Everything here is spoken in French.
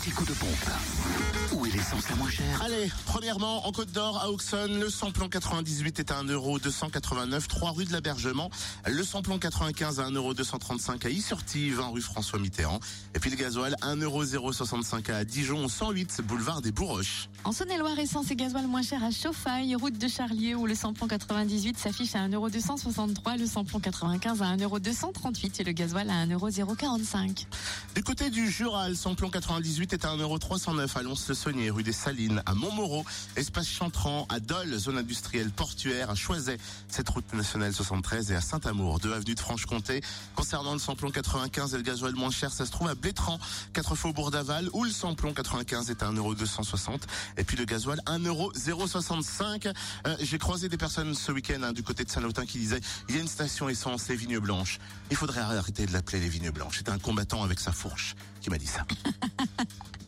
petit coup de pompe. L'essence la moins chère Allez, premièrement, en Côte d'Or, à Auxonne, le samplon 98 est à 1,289€, 3 rue de l'Abergement. Le samplon 95 à 1,235€ à Issurti, 20 rue François Mitterrand. Et puis le gasoil, 1,065€ à Dijon, 108 boulevard des Bourroches. En Saône-et-Loire, essence et gasoil moins cher à Chauffaille, route de Charlieu, où le samplon 98 s'affiche à 1,263€, le samplon 95 à 1,238€ et le gasoil à 1,045€. Du côté du Jura, le samplon 98 est à 1,309€ à Rue des Salines, à Montmoreau, espace Chantran, à Dole, zone industrielle portuaire, à Choiset, cette route nationale 73 et à Saint-Amour, 2 avenue de Franche-Comté. Concernant le samplon 95 et le gasoil moins cher, ça se trouve à Blétran, 4 faubourg d'Aval, où le samplon 95 est à 1,260€ et puis le gasoil 1,065€. Euh, J'ai croisé des personnes ce week-end hein, du côté de Saint-Lautin qui disaient il y a une station essence, les vignes blanches. Il faudrait arrêter de l'appeler les vignes blanches. C'était un combattant avec sa fourche qui m'a dit ça.